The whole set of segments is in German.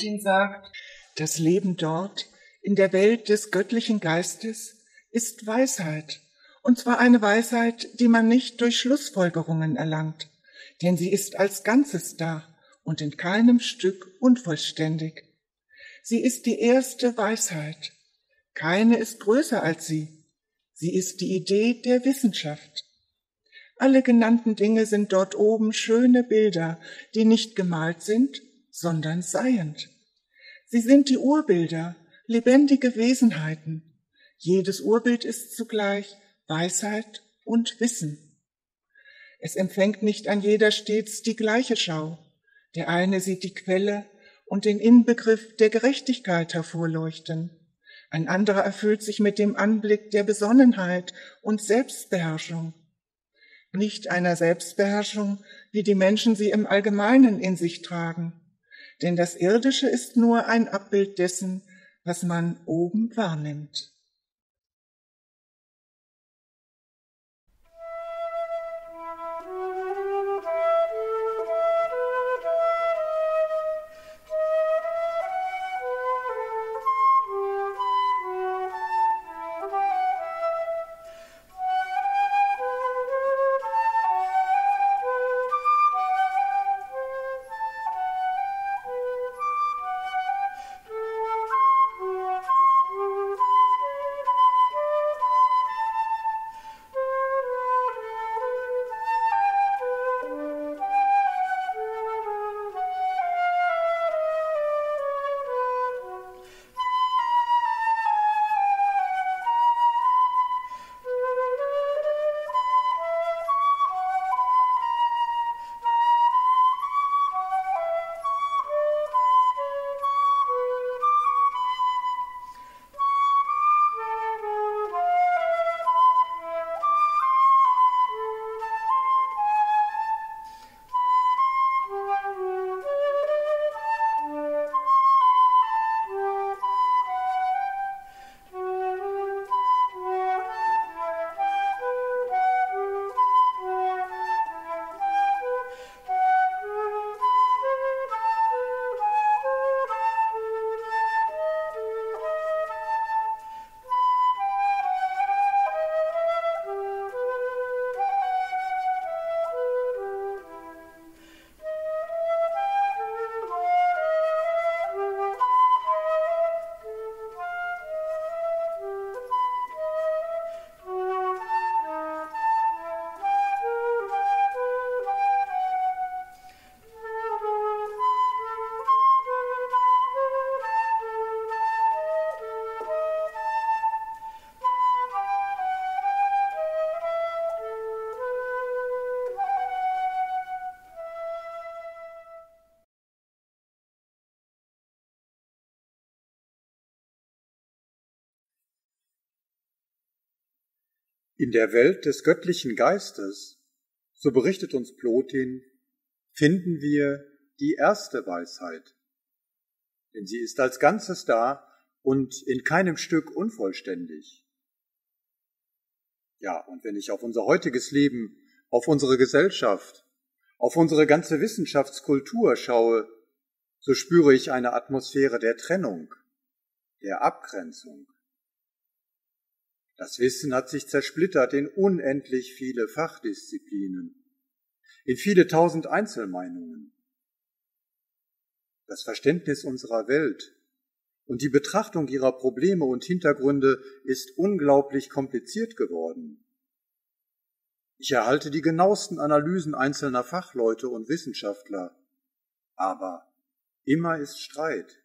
Plotin sagt, das Leben dort, in der Welt des göttlichen Geistes, ist Weisheit, und zwar eine Weisheit, die man nicht durch Schlussfolgerungen erlangt, denn sie ist als Ganzes da und in keinem Stück unvollständig. Sie ist die erste Weisheit. Keine ist größer als sie. Sie ist die Idee der Wissenschaft. Alle genannten Dinge sind dort oben schöne Bilder, die nicht gemalt sind, sondern seiend. Sie sind die Urbilder, lebendige Wesenheiten. Jedes Urbild ist zugleich Weisheit und Wissen. Es empfängt nicht an jeder stets die gleiche Schau. Der eine sieht die Quelle und den Inbegriff der Gerechtigkeit hervorleuchten. Ein anderer erfüllt sich mit dem Anblick der Besonnenheit und Selbstbeherrschung. Nicht einer Selbstbeherrschung, wie die Menschen sie im Allgemeinen in sich tragen. Denn das Irdische ist nur ein Abbild dessen, was man oben wahrnimmt. In der Welt des göttlichen Geistes, so berichtet uns Plotin, finden wir die erste Weisheit. Denn sie ist als Ganzes da und in keinem Stück unvollständig. Ja, und wenn ich auf unser heutiges Leben, auf unsere Gesellschaft, auf unsere ganze Wissenschaftskultur schaue, so spüre ich eine Atmosphäre der Trennung, der Abgrenzung. Das Wissen hat sich zersplittert in unendlich viele Fachdisziplinen, in viele tausend Einzelmeinungen. Das Verständnis unserer Welt und die Betrachtung ihrer Probleme und Hintergründe ist unglaublich kompliziert geworden. Ich erhalte die genauesten Analysen einzelner Fachleute und Wissenschaftler, aber immer ist Streit.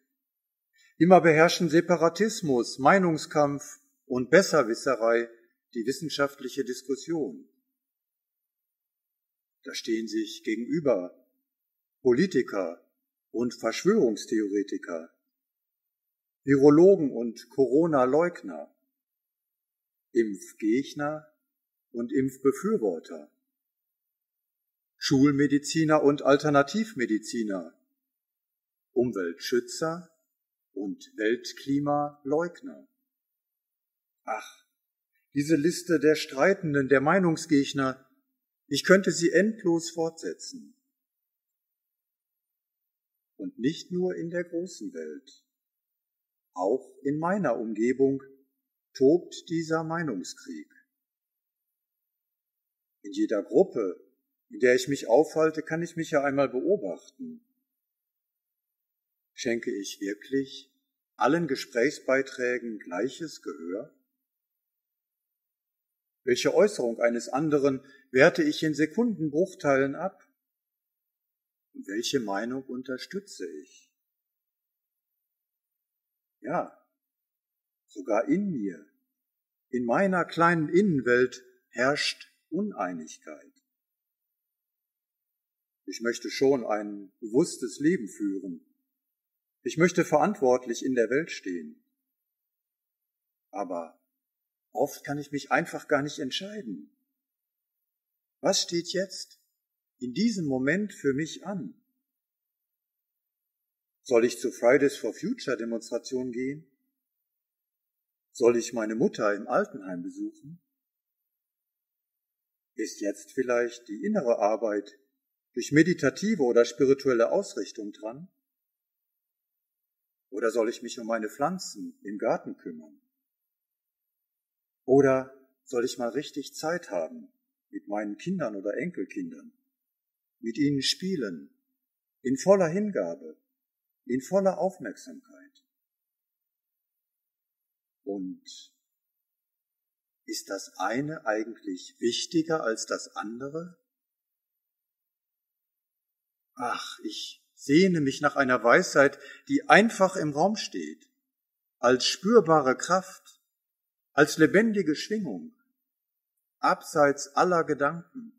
Immer beherrschen Separatismus, Meinungskampf und Besserwisserei die wissenschaftliche Diskussion. Da stehen sich gegenüber Politiker und Verschwörungstheoretiker, Virologen und Corona-Leugner, Impfgegner und Impfbefürworter, Schulmediziner und Alternativmediziner, Umweltschützer und Weltklimaleugner. Ach, diese Liste der Streitenden, der Meinungsgegner, ich könnte sie endlos fortsetzen. Und nicht nur in der großen Welt. Auch in meiner Umgebung tobt dieser Meinungskrieg. In jeder Gruppe, in der ich mich aufhalte, kann ich mich ja einmal beobachten. Schenke ich wirklich allen Gesprächsbeiträgen gleiches Gehör? Welche Äußerung eines anderen werte ich in Sekundenbruchteilen ab? Und welche Meinung unterstütze ich? Ja, sogar in mir, in meiner kleinen Innenwelt herrscht Uneinigkeit. Ich möchte schon ein bewusstes Leben führen. Ich möchte verantwortlich in der Welt stehen. Aber oft kann ich mich einfach gar nicht entscheiden. Was steht jetzt in diesem Moment für mich an? Soll ich zur Fridays for Future Demonstration gehen? Soll ich meine Mutter im Altenheim besuchen? Ist jetzt vielleicht die innere Arbeit durch meditative oder spirituelle Ausrichtung dran? Oder soll ich mich um meine Pflanzen im Garten kümmern? Oder soll ich mal richtig Zeit haben mit meinen Kindern oder Enkelkindern, mit ihnen spielen, in voller Hingabe, in voller Aufmerksamkeit? Und ist das eine eigentlich wichtiger als das andere? Ach, ich sehne mich nach einer Weisheit, die einfach im Raum steht, als spürbare Kraft, als lebendige Schwingung, abseits aller Gedanken.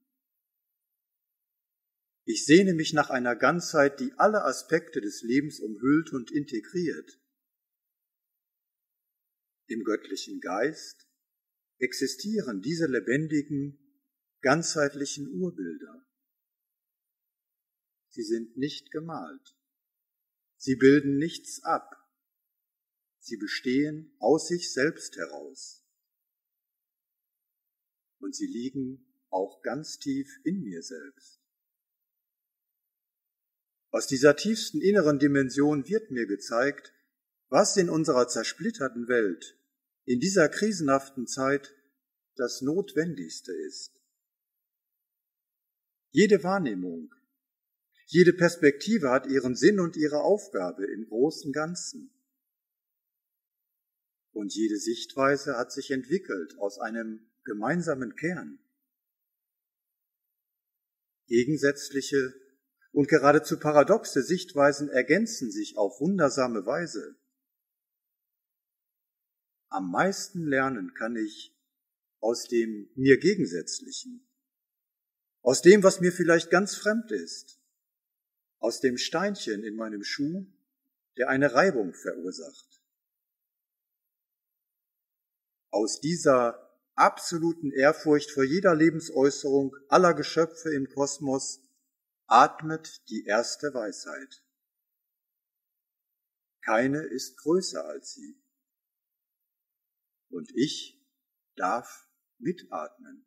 Ich sehne mich nach einer Ganzheit, die alle Aspekte des Lebens umhüllt und integriert. Im göttlichen Geist existieren diese lebendigen, ganzheitlichen Urbilder. Sie sind nicht gemalt. Sie bilden nichts ab. Sie bestehen aus sich selbst heraus. Und sie liegen auch ganz tief in mir selbst. Aus dieser tiefsten inneren Dimension wird mir gezeigt, was in unserer zersplitterten Welt, in dieser krisenhaften Zeit das Notwendigste ist. Jede Wahrnehmung, jede Perspektive hat ihren Sinn und ihre Aufgabe im großen Ganzen. Und jede Sichtweise hat sich entwickelt aus einem gemeinsamen Kern. Gegensätzliche und geradezu paradoxe Sichtweisen ergänzen sich auf wundersame Weise. Am meisten lernen kann ich aus dem mir Gegensätzlichen, aus dem, was mir vielleicht ganz fremd ist, aus dem Steinchen in meinem Schuh, der eine Reibung verursacht. Aus dieser absoluten Ehrfurcht vor jeder Lebensäußerung aller Geschöpfe im Kosmos atmet die erste Weisheit. Keine ist größer als sie. Und ich darf mitatmen.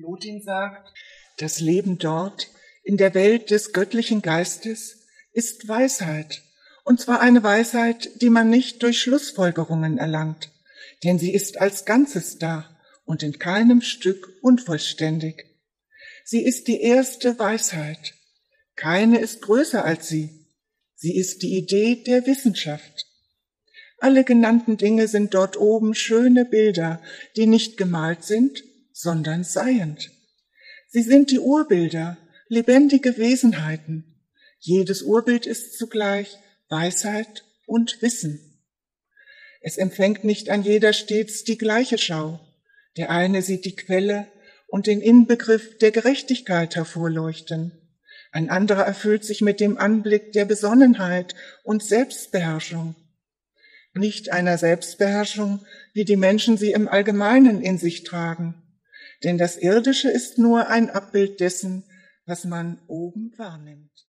Plotin sagt, das Leben dort, in der Welt des göttlichen Geistes, ist Weisheit, und zwar eine Weisheit, die man nicht durch Schlussfolgerungen erlangt, denn sie ist als Ganzes da und in keinem Stück unvollständig. Sie ist die erste Weisheit. Keine ist größer als sie. Sie ist die Idee der Wissenschaft. Alle genannten Dinge sind dort oben schöne Bilder, die nicht gemalt sind, sondern seiend. Sie sind die Urbilder, lebendige Wesenheiten. Jedes Urbild ist zugleich Weisheit und Wissen. Es empfängt nicht an jeder stets die gleiche Schau. Der eine sieht die Quelle und den Inbegriff der Gerechtigkeit hervorleuchten. Ein anderer erfüllt sich mit dem Anblick der Besonnenheit und Selbstbeherrschung. Nicht einer Selbstbeherrschung, wie die Menschen sie im Allgemeinen in sich tragen. Denn das Irdische ist nur ein Abbild dessen, was man oben wahrnimmt.